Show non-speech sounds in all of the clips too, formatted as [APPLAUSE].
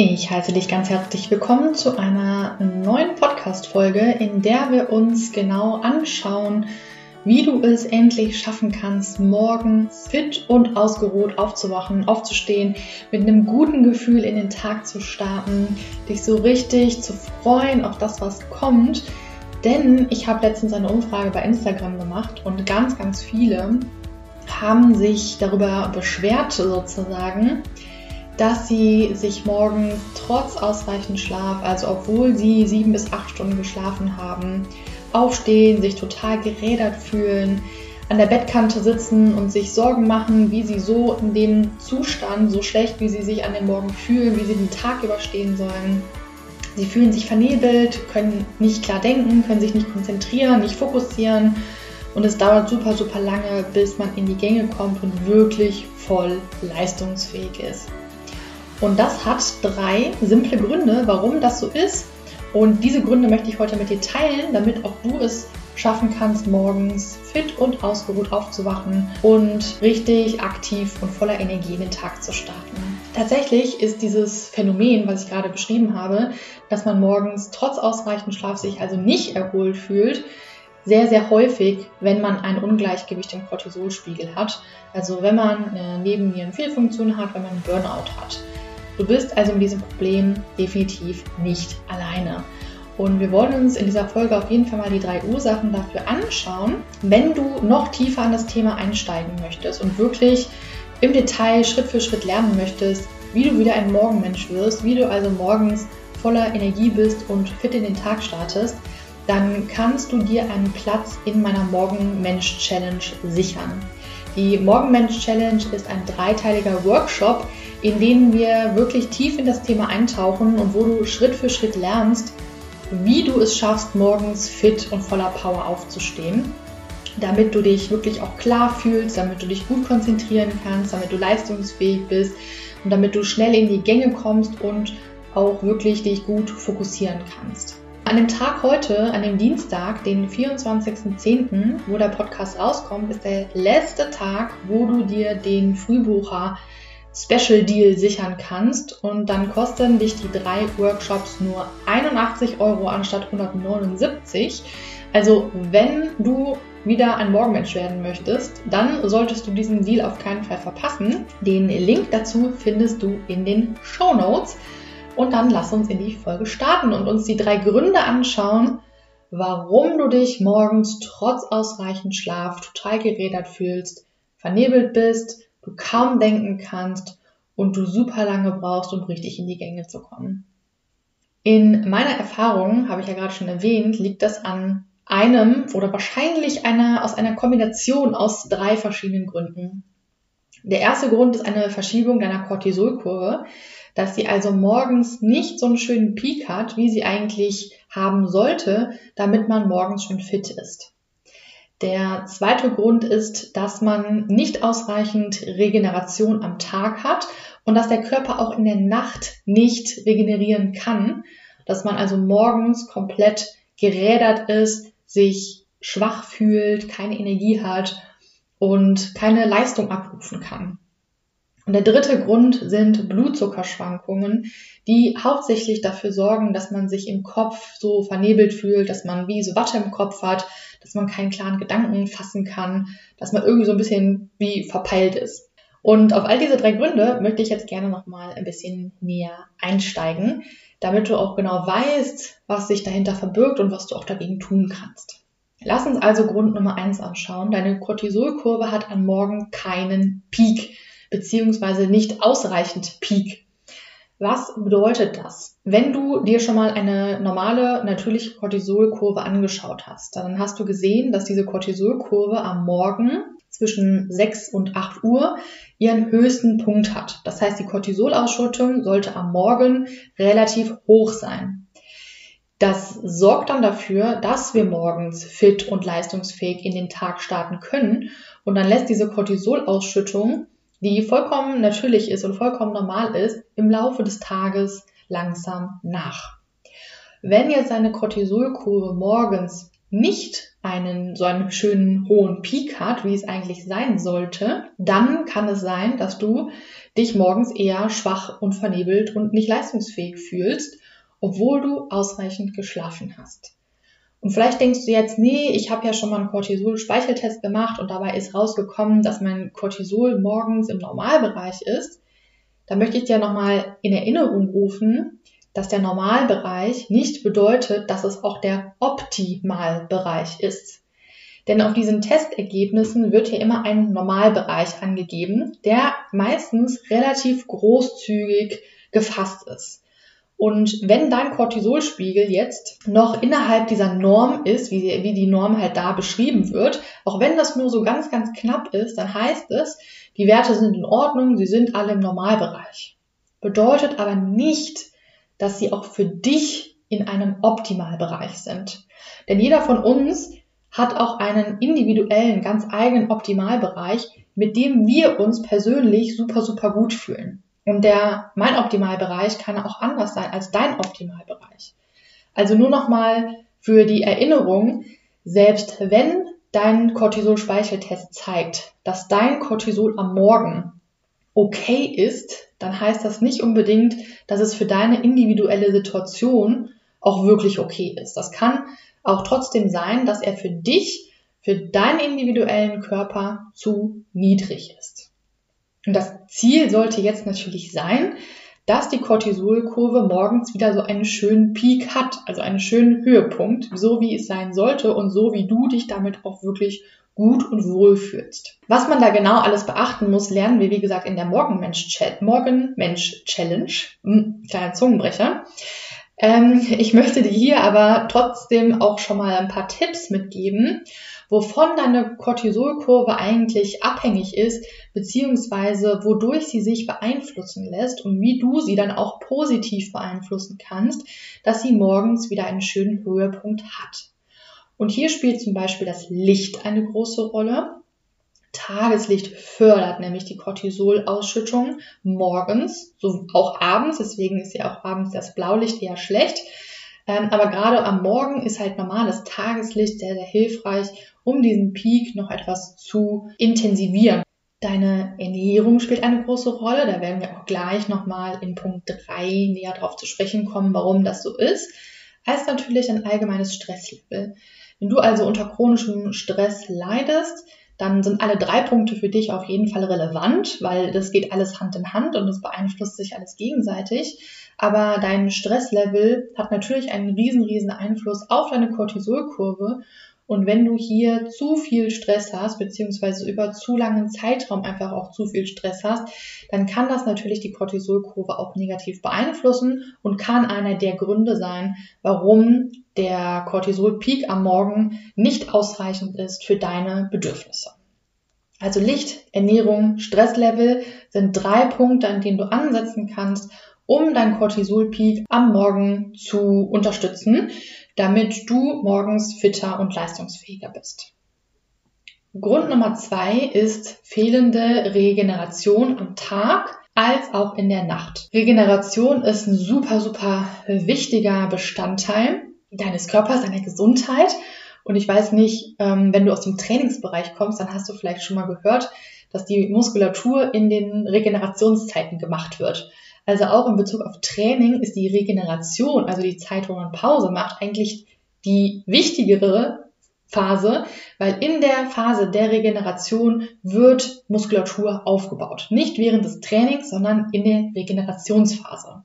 Ich heiße dich ganz herzlich willkommen zu einer neuen Podcast-Folge, in der wir uns genau anschauen, wie du es endlich schaffen kannst, morgens fit und ausgeruht aufzuwachen, aufzustehen, mit einem guten Gefühl in den Tag zu starten, dich so richtig zu freuen auf das, was kommt. Denn ich habe letztens eine Umfrage bei Instagram gemacht und ganz, ganz viele haben sich darüber beschwert sozusagen, dass sie sich morgens trotz ausreichend Schlaf, also obwohl sie sieben bis acht Stunden geschlafen haben, aufstehen, sich total gerädert fühlen, an der Bettkante sitzen und sich Sorgen machen, wie sie so in dem Zustand, so schlecht wie sie sich an dem Morgen fühlen, wie sie den Tag überstehen sollen. Sie fühlen sich vernebelt, können nicht klar denken, können sich nicht konzentrieren, nicht fokussieren und es dauert super, super lange, bis man in die Gänge kommt und wirklich voll leistungsfähig ist. Und das hat drei simple Gründe, warum das so ist. Und diese Gründe möchte ich heute mit dir teilen, damit auch du es schaffen kannst, morgens fit und ausgeruht aufzuwachen und richtig aktiv und voller Energie in den Tag zu starten. Tatsächlich ist dieses Phänomen, was ich gerade beschrieben habe, dass man morgens trotz ausreichend Schlaf sich also nicht erholt fühlt, sehr, sehr häufig, wenn man ein Ungleichgewicht im Cortisolspiegel hat. Also wenn man eine Nebennierenfehlfunktion hat, wenn man einen Burnout hat. Du bist also mit diesem Problem definitiv nicht alleine. Und wir wollen uns in dieser Folge auf jeden Fall mal die drei Ursachen dafür anschauen, wenn du noch tiefer an das Thema einsteigen möchtest und wirklich im Detail Schritt für Schritt lernen möchtest, wie du wieder ein Morgenmensch wirst, wie du also morgens voller Energie bist und fit in den Tag startest, dann kannst du dir einen Platz in meiner Morgenmensch-Challenge sichern. Die Morgenmensch-Challenge ist ein dreiteiliger Workshop, in denen wir wirklich tief in das Thema eintauchen und wo du Schritt für Schritt lernst, wie du es schaffst, morgens fit und voller Power aufzustehen, damit du dich wirklich auch klar fühlst, damit du dich gut konzentrieren kannst, damit du leistungsfähig bist und damit du schnell in die Gänge kommst und auch wirklich dich gut fokussieren kannst. An dem Tag heute, an dem Dienstag, den 24.10., wo der Podcast rauskommt, ist der letzte Tag, wo du dir den Frühbucher Special Deal sichern kannst und dann kosten dich die drei Workshops nur 81 Euro anstatt 179. Also wenn du wieder ein Morgenmensch werden möchtest, dann solltest du diesen Deal auf keinen Fall verpassen. Den Link dazu findest du in den Show Notes. Und dann lass uns in die Folge starten und uns die drei Gründe anschauen, warum du dich morgens trotz ausreichend Schlaf total gerädert fühlst, vernebelt bist, du kaum denken kannst und du super lange brauchst, um richtig in die Gänge zu kommen. In meiner Erfahrung, habe ich ja gerade schon erwähnt, liegt das an einem oder wahrscheinlich einer, aus einer Kombination aus drei verschiedenen Gründen. Der erste Grund ist eine Verschiebung deiner Cortisolkurve, dass sie also morgens nicht so einen schönen Peak hat, wie sie eigentlich haben sollte, damit man morgens schon fit ist. Der zweite Grund ist, dass man nicht ausreichend Regeneration am Tag hat und dass der Körper auch in der Nacht nicht regenerieren kann, dass man also morgens komplett gerädert ist, sich schwach fühlt, keine Energie hat und keine Leistung abrufen kann. Und der dritte Grund sind Blutzuckerschwankungen, die hauptsächlich dafür sorgen, dass man sich im Kopf so vernebelt fühlt, dass man wie so Watte im Kopf hat, dass man keinen klaren Gedanken fassen kann, dass man irgendwie so ein bisschen wie verpeilt ist. Und auf all diese drei Gründe möchte ich jetzt gerne nochmal ein bisschen näher einsteigen, damit du auch genau weißt, was sich dahinter verbirgt und was du auch dagegen tun kannst. Lass uns also Grund Nummer eins anschauen. Deine Cortisolkurve hat am Morgen keinen Peak, beziehungsweise nicht ausreichend Peak. Was bedeutet das? Wenn du dir schon mal eine normale, natürliche Cortisolkurve angeschaut hast, dann hast du gesehen, dass diese Cortisolkurve am Morgen zwischen 6 und 8 Uhr ihren höchsten Punkt hat. Das heißt, die Cortisolausschüttung sollte am Morgen relativ hoch sein. Das sorgt dann dafür, dass wir morgens fit und leistungsfähig in den Tag starten können und dann lässt diese Cortisolausschüttung die vollkommen natürlich ist und vollkommen normal ist, im Laufe des Tages langsam nach. Wenn jetzt eine Cortisolkurve morgens nicht einen so einen schönen hohen Peak hat, wie es eigentlich sein sollte, dann kann es sein, dass du dich morgens eher schwach und vernebelt und nicht leistungsfähig fühlst, obwohl du ausreichend geschlafen hast. Und vielleicht denkst du jetzt, nee, ich habe ja schon mal einen Cortisol-Speicheltest gemacht und dabei ist rausgekommen, dass mein Cortisol morgens im Normalbereich ist. Da möchte ich dir nochmal in Erinnerung rufen, dass der Normalbereich nicht bedeutet, dass es auch der Optimalbereich ist. Denn auf diesen Testergebnissen wird hier immer ein Normalbereich angegeben, der meistens relativ großzügig gefasst ist. Und wenn dein Cortisolspiegel jetzt noch innerhalb dieser Norm ist, wie, wie die Norm halt da beschrieben wird, auch wenn das nur so ganz, ganz knapp ist, dann heißt es, die Werte sind in Ordnung, sie sind alle im Normalbereich. Bedeutet aber nicht, dass sie auch für dich in einem Optimalbereich sind. Denn jeder von uns hat auch einen individuellen, ganz eigenen Optimalbereich, mit dem wir uns persönlich super, super gut fühlen. Und der, mein Optimalbereich kann auch anders sein als dein Optimalbereich. Also nur nochmal für die Erinnerung, selbst wenn dein Cortisol-Speicheltest zeigt, dass dein Cortisol am Morgen okay ist, dann heißt das nicht unbedingt, dass es für deine individuelle Situation auch wirklich okay ist. Das kann auch trotzdem sein, dass er für dich, für deinen individuellen Körper zu niedrig ist. Und das Ziel sollte jetzt natürlich sein, dass die Cortisolkurve morgens wieder so einen schönen Peak hat, also einen schönen Höhepunkt, so wie es sein sollte und so wie du dich damit auch wirklich gut und wohl fühlst. Was man da genau alles beachten muss, lernen wir, wie gesagt, in der Morgenmensch-Challenge. Morgenmensch hm, kleiner Zungenbrecher. Ähm, ich möchte dir hier aber trotzdem auch schon mal ein paar Tipps mitgeben, wovon deine Cortisolkurve eigentlich abhängig ist, beziehungsweise wodurch sie sich beeinflussen lässt und wie du sie dann auch positiv beeinflussen kannst, dass sie morgens wieder einen schönen Höhepunkt hat. Und hier spielt zum Beispiel das Licht eine große Rolle. Tageslicht fördert nämlich die Cortisolausschüttung morgens, so auch abends. Deswegen ist ja auch abends das Blaulicht eher schlecht. Ähm, aber gerade am Morgen ist halt normales Tageslicht sehr, sehr hilfreich, um diesen Peak noch etwas zu intensivieren. Deine Ernährung spielt eine große Rolle. Da werden wir auch gleich nochmal in Punkt 3 näher drauf zu sprechen kommen, warum das so ist. Als natürlich ein allgemeines Stresslevel. Wenn du also unter chronischem Stress leidest, dann sind alle drei Punkte für dich auf jeden Fall relevant, weil das geht alles Hand in Hand und es beeinflusst sich alles gegenseitig. Aber dein Stresslevel hat natürlich einen riesen, riesen Einfluss auf deine Cortisolkurve. Und wenn du hier zu viel Stress hast, beziehungsweise über zu langen Zeitraum einfach auch zu viel Stress hast, dann kann das natürlich die Cortisolkurve auch negativ beeinflussen und kann einer der Gründe sein, warum der Cortisol-Peak am Morgen nicht ausreichend ist für deine Bedürfnisse. Also Licht, Ernährung, Stresslevel sind drei Punkte, an denen du ansetzen kannst, um deinen Cortisol-Peak am Morgen zu unterstützen, damit du morgens fitter und leistungsfähiger bist. Grund Nummer zwei ist fehlende Regeneration am Tag als auch in der Nacht. Regeneration ist ein super, super wichtiger Bestandteil deines Körpers, deiner Gesundheit. Und ich weiß nicht, ähm, wenn du aus dem Trainingsbereich kommst, dann hast du vielleicht schon mal gehört, dass die Muskulatur in den Regenerationszeiten gemacht wird. Also auch in Bezug auf Training ist die Regeneration, also die Zeit, wo man Pause macht, eigentlich die wichtigere Phase, weil in der Phase der Regeneration wird Muskulatur aufgebaut. Nicht während des Trainings, sondern in der Regenerationsphase.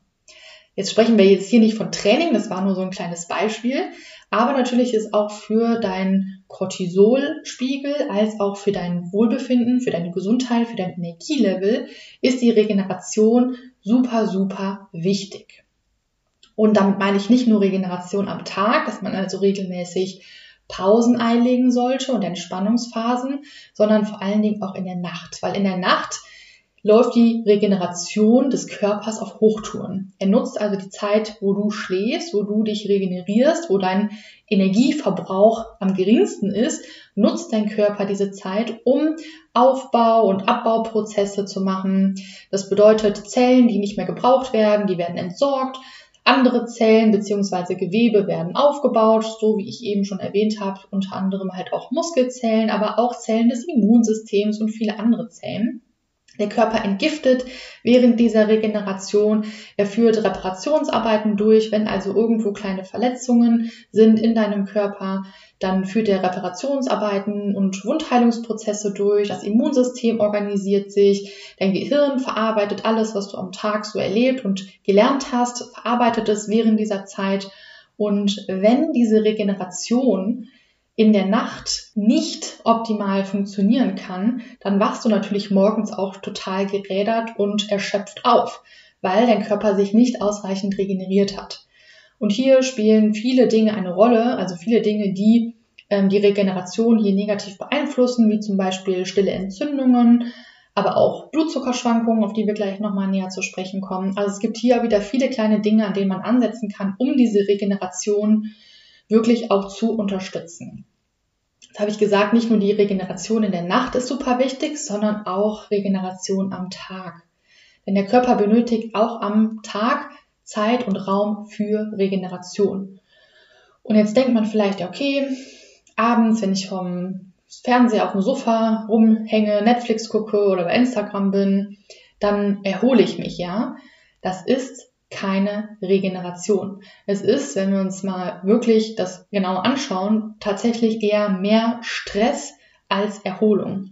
Jetzt sprechen wir jetzt hier nicht von Training, das war nur so ein kleines Beispiel, aber natürlich ist auch für deinen Cortisolspiegel als auch für dein Wohlbefinden, für deine Gesundheit, für dein Energielevel ist die Regeneration super, super wichtig. Und damit meine ich nicht nur Regeneration am Tag, dass man also regelmäßig Pausen einlegen sollte und Entspannungsphasen, sondern vor allen Dingen auch in der Nacht, weil in der Nacht läuft die Regeneration des Körpers auf Hochtouren. Er nutzt also die Zeit, wo du schläfst, wo du dich regenerierst, wo dein Energieverbrauch am geringsten ist, nutzt dein Körper diese Zeit, um Aufbau- und Abbauprozesse zu machen. Das bedeutet Zellen, die nicht mehr gebraucht werden, die werden entsorgt. Andere Zellen bzw. Gewebe werden aufgebaut, so wie ich eben schon erwähnt habe, unter anderem halt auch Muskelzellen, aber auch Zellen des Immunsystems und viele andere Zellen. Der Körper entgiftet während dieser Regeneration. Er führt Reparationsarbeiten durch. Wenn also irgendwo kleine Verletzungen sind in deinem Körper, dann führt er Reparationsarbeiten und Wundheilungsprozesse durch. Das Immunsystem organisiert sich. Dein Gehirn verarbeitet alles, was du am Tag so erlebt und gelernt hast, verarbeitet es während dieser Zeit. Und wenn diese Regeneration in der Nacht nicht optimal funktionieren kann, dann wachst du natürlich morgens auch total gerädert und erschöpft auf, weil dein Körper sich nicht ausreichend regeneriert hat. Und hier spielen viele Dinge eine Rolle, also viele Dinge, die ähm, die Regeneration hier negativ beeinflussen, wie zum Beispiel stille Entzündungen, aber auch Blutzuckerschwankungen, auf die wir gleich nochmal näher zu sprechen kommen. Also es gibt hier wieder viele kleine Dinge, an denen man ansetzen kann, um diese Regeneration wirklich auch zu unterstützen. Das habe ich gesagt, nicht nur die Regeneration in der Nacht ist super wichtig, sondern auch Regeneration am Tag. Denn der Körper benötigt auch am Tag Zeit und Raum für Regeneration. Und jetzt denkt man vielleicht, okay, abends, wenn ich vom Fernseher auf dem Sofa rumhänge, Netflix gucke oder bei Instagram bin, dann erhole ich mich, ja. Das ist keine Regeneration. Es ist, wenn wir uns mal wirklich das genau anschauen, tatsächlich eher mehr Stress als Erholung.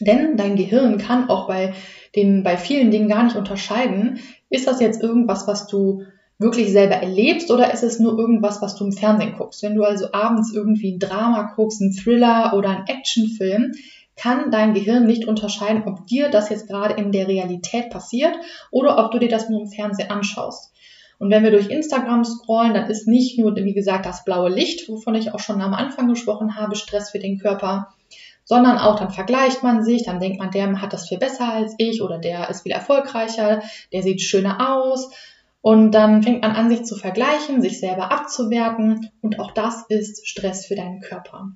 Denn dein Gehirn kann auch bei den, bei vielen Dingen gar nicht unterscheiden, ist das jetzt irgendwas, was du wirklich selber erlebst oder ist es nur irgendwas, was du im Fernsehen guckst? Wenn du also abends irgendwie ein Drama guckst, ein Thriller oder ein Actionfilm, kann dein Gehirn nicht unterscheiden, ob dir das jetzt gerade in der Realität passiert oder ob du dir das nur im Fernsehen anschaust. Und wenn wir durch Instagram scrollen, dann ist nicht nur, wie gesagt, das blaue Licht, wovon ich auch schon am Anfang gesprochen habe, Stress für den Körper, sondern auch dann vergleicht man sich, dann denkt man, der hat das viel besser als ich oder der ist viel erfolgreicher, der sieht schöner aus. Und dann fängt man an, sich zu vergleichen, sich selber abzuwerten und auch das ist Stress für deinen Körper.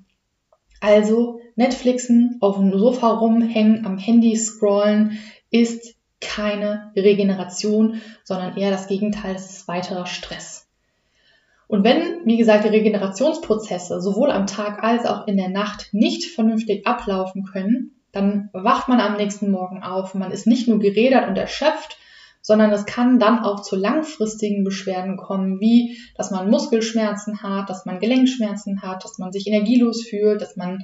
Also Netflixen, auf dem Sofa rumhängen, am Handy scrollen ist keine Regeneration, sondern eher das Gegenteil, das ist weiterer Stress. Und wenn, wie gesagt, die Regenerationsprozesse sowohl am Tag als auch in der Nacht nicht vernünftig ablaufen können, dann wacht man am nächsten Morgen auf. Man ist nicht nur gerädert und erschöpft, sondern es kann dann auch zu langfristigen Beschwerden kommen, wie dass man Muskelschmerzen hat, dass man Gelenkschmerzen hat, dass man sich energielos fühlt, dass man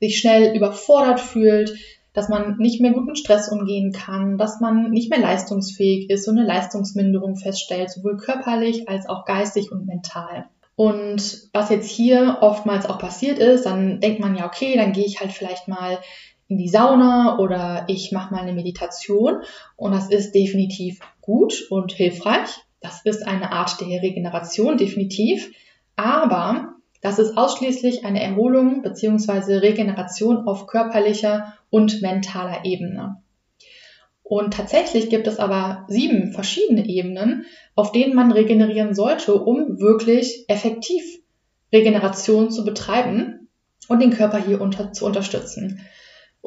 sich schnell überfordert fühlt, dass man nicht mehr gut mit Stress umgehen kann, dass man nicht mehr leistungsfähig ist und eine Leistungsminderung feststellt, sowohl körperlich als auch geistig und mental. Und was jetzt hier oftmals auch passiert ist, dann denkt man ja, okay, dann gehe ich halt vielleicht mal in die Sauna oder ich mache mal eine Meditation und das ist definitiv gut und hilfreich. Das ist eine Art der Regeneration, definitiv. Aber das ist ausschließlich eine Erholung bzw. Regeneration auf körperlicher und mentaler Ebene. Und tatsächlich gibt es aber sieben verschiedene Ebenen, auf denen man regenerieren sollte, um wirklich effektiv Regeneration zu betreiben und den Körper hier unter, zu unterstützen.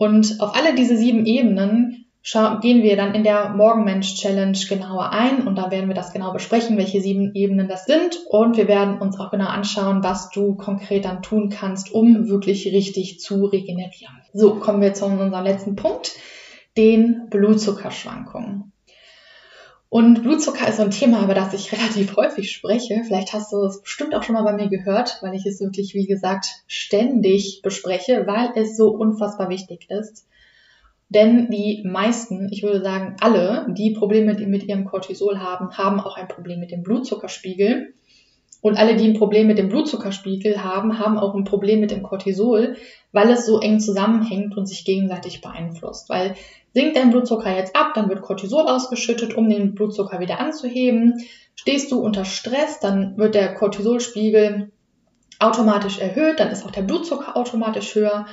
Und auf alle diese sieben Ebenen gehen wir dann in der Morgenmensch-Challenge genauer ein und da werden wir das genau besprechen, welche sieben Ebenen das sind und wir werden uns auch genau anschauen, was du konkret dann tun kannst, um wirklich richtig zu regenerieren. So, kommen wir zu unserem letzten Punkt, den Blutzuckerschwankungen. Und Blutzucker ist so ein Thema, über das ich [LAUGHS] relativ häufig spreche. Vielleicht hast du es bestimmt auch schon mal bei mir gehört, weil ich es wirklich, wie gesagt, ständig bespreche, weil es so unfassbar wichtig ist. Denn die meisten, ich würde sagen alle, die Probleme mit ihrem Cortisol haben, haben auch ein Problem mit dem Blutzuckerspiegel. Und alle, die ein Problem mit dem Blutzuckerspiegel haben, haben auch ein Problem mit dem Cortisol, weil es so eng zusammenhängt und sich gegenseitig beeinflusst. Weil sinkt dein Blutzucker jetzt ab, dann wird Cortisol ausgeschüttet, um den Blutzucker wieder anzuheben. Stehst du unter Stress, dann wird der Cortisolspiegel automatisch erhöht, dann ist auch der Blutzucker automatisch höher.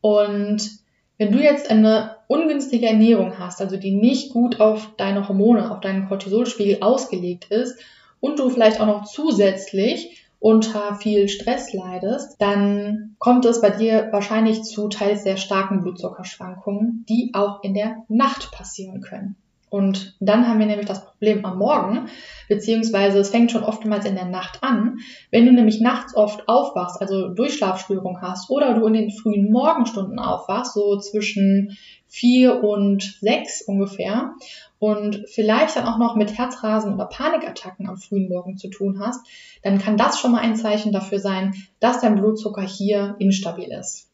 Und wenn du jetzt eine ungünstige Ernährung hast, also die nicht gut auf deine Hormone, auf deinen Cortisolspiegel ausgelegt ist und du vielleicht auch noch zusätzlich unter viel Stress leidest, dann kommt es bei dir wahrscheinlich zu teils sehr starken Blutzuckerschwankungen, die auch in der Nacht passieren können. Und dann haben wir nämlich das Problem am Morgen, beziehungsweise es fängt schon oftmals in der Nacht an. Wenn du nämlich nachts oft aufwachst, also Durchschlafstörung hast oder du in den frühen Morgenstunden aufwachst, so zwischen vier und sechs ungefähr, und vielleicht dann auch noch mit Herzrasen oder Panikattacken am frühen Morgen zu tun hast, dann kann das schon mal ein Zeichen dafür sein, dass dein Blutzucker hier instabil ist.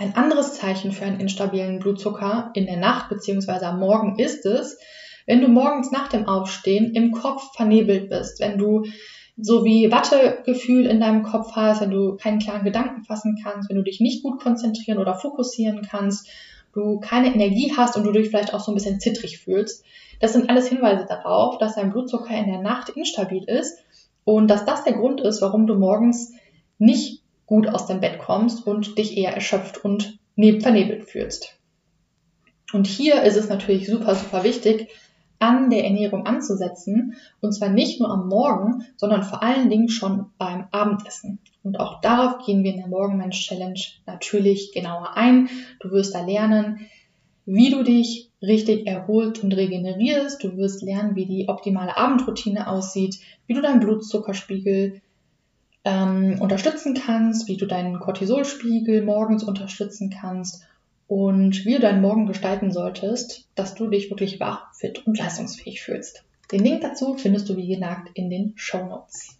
Ein anderes Zeichen für einen instabilen Blutzucker in der Nacht bzw. am Morgen ist es, wenn du morgens nach dem Aufstehen im Kopf vernebelt bist, wenn du so wie Wattegefühl in deinem Kopf hast, wenn du keinen klaren Gedanken fassen kannst, wenn du dich nicht gut konzentrieren oder fokussieren kannst, du keine Energie hast und du dich vielleicht auch so ein bisschen zittrig fühlst. Das sind alles Hinweise darauf, dass dein Blutzucker in der Nacht instabil ist und dass das der Grund ist, warum du morgens nicht gut aus dem Bett kommst und dich eher erschöpft und vernebelt fühlst. Und hier ist es natürlich super, super wichtig, an der Ernährung anzusetzen. Und zwar nicht nur am Morgen, sondern vor allen Dingen schon beim Abendessen. Und auch darauf gehen wir in der Morgenmensch-Challenge natürlich genauer ein. Du wirst da lernen, wie du dich richtig erholt und regenerierst. Du wirst lernen, wie die optimale Abendroutine aussieht, wie du deinen Blutzuckerspiegel ähm, unterstützen kannst, wie du deinen Cortisolspiegel morgens unterstützen kannst und wie du deinen Morgen gestalten solltest, dass du dich wirklich wach, fit und leistungsfähig fühlst. Den Link dazu findest du wie gesagt in den Show Notes.